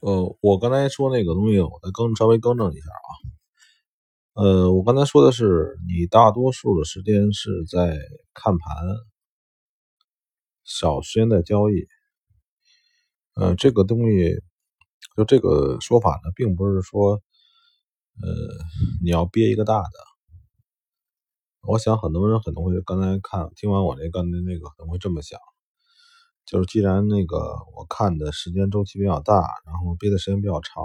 呃，我刚才说那个东西，我再更稍微更正一下啊。呃，我刚才说的是，你大多数的时间是在看盘，少时间在交易。呃，这个东西，就这个说法呢，并不是说，呃，你要憋一个大的。我想很多人可能会刚才看听完我这刚才那个，可能会这么想。就是既然那个我看的时间周期比较大，然后憋的时间比较长，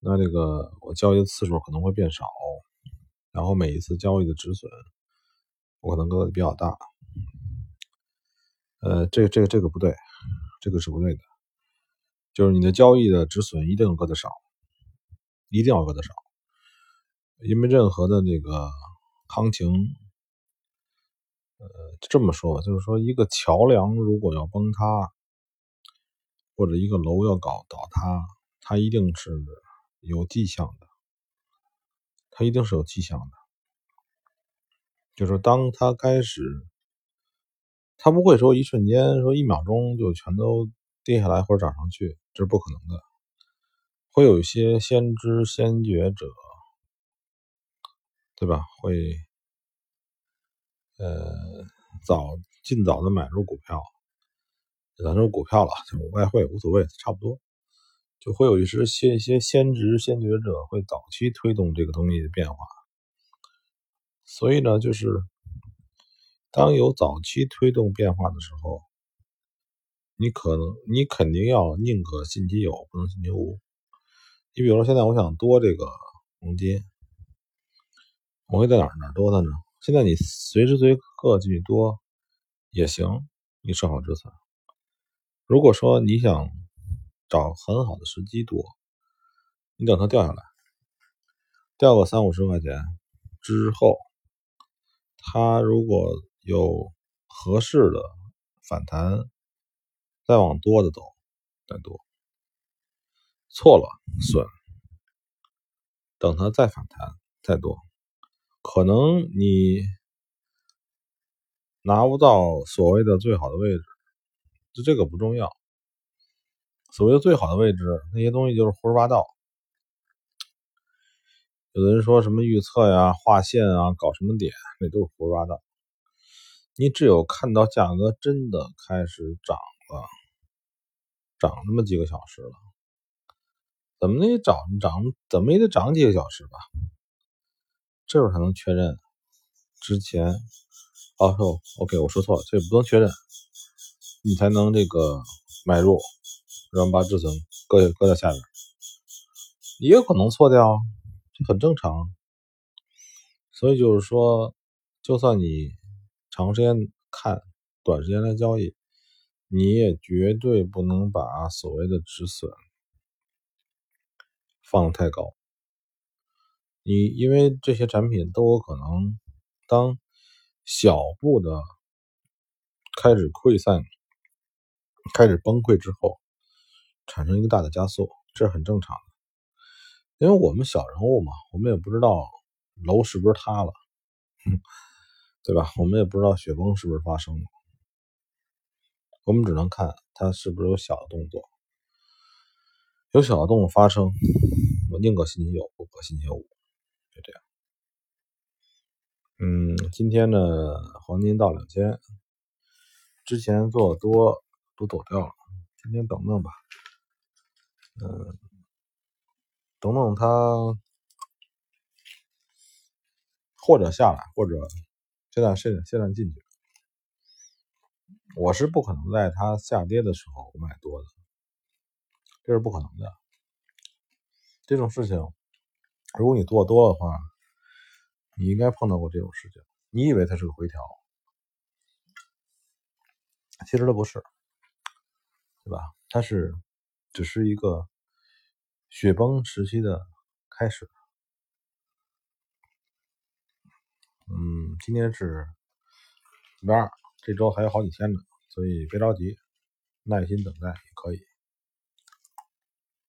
那这个我交易的次数可能会变少，然后每一次交易的止损，我可能割的比较大。呃，这个这个这个不对，这个是不对的。就是你的交易的止损一定要割的少，一定要割的少，因为任何的这个行情。这么说吧，就是说，一个桥梁如果要崩塌，或者一个楼要搞倒塌，它一定是有迹象的，它一定是有迹象的。就是当它开始，它不会说一瞬间说一秒钟就全都跌下来或者涨上去，这是不可能的。会有一些先知先觉者，对吧？会。呃，早尽早的买入股票，咱说股票了，就外汇无所谓，差不多，就会有一些先一些先知先觉者会早期推动这个东西的变化。所以呢，就是当有早期推动变化的时候，你可能你肯定要宁可信其有，不能信其无。你比如说，现在我想多这个黄金，我会在哪哪多它呢？现在你随时随刻进去多也行，你设好止损。如果说你想找很好的时机多，你等它掉下来，掉个三五十块钱之后，它如果有合适的反弹，再往多的走，再多。错了损，等它再反弹再多。可能你拿不到所谓的最好的位置，就这个不重要。所谓的最好的位置，那些东西就是胡说八道。有的人说什么预测呀、画线啊、搞什么点，那都是胡说八道。你只有看到价格真的开始涨了，涨那么几个小时了，怎么也涨涨，怎么也得涨几个小时吧。这时候才能确认之前哦，OK，我说错了，这不能确认，你才能这个买入，然后把止损搁搁在下边，也有可能错掉，这很正常。所以就是说，就算你长时间看，短时间来交易，你也绝对不能把所谓的止损放太高。你因为这些产品都有可能，当小步的开始溃散、开始崩溃之后，产生一个大的加速，这是很正常的。因为我们小人物嘛，我们也不知道楼是不是塌了，对吧？我们也不知道雪崩是不是发生了，我们只能看它是不是有小的动作，有小的动作发生，我宁可信其有，不可信其无。就这样，嗯，今天呢，黄金到两千，之前做多都走掉了，今天等等吧，嗯，等等它或者下来，或者现在现在现在进去，我是不可能在它下跌的时候买多的，这是不可能的，这种事情。如果你做多的话，你应该碰到过这种事情。你以为它是个回调，其实它不是，对吧？它是只是一个雪崩时期的开始。嗯，今天是礼拜二，这周还有好几天呢，所以别着急，耐心等待也可以。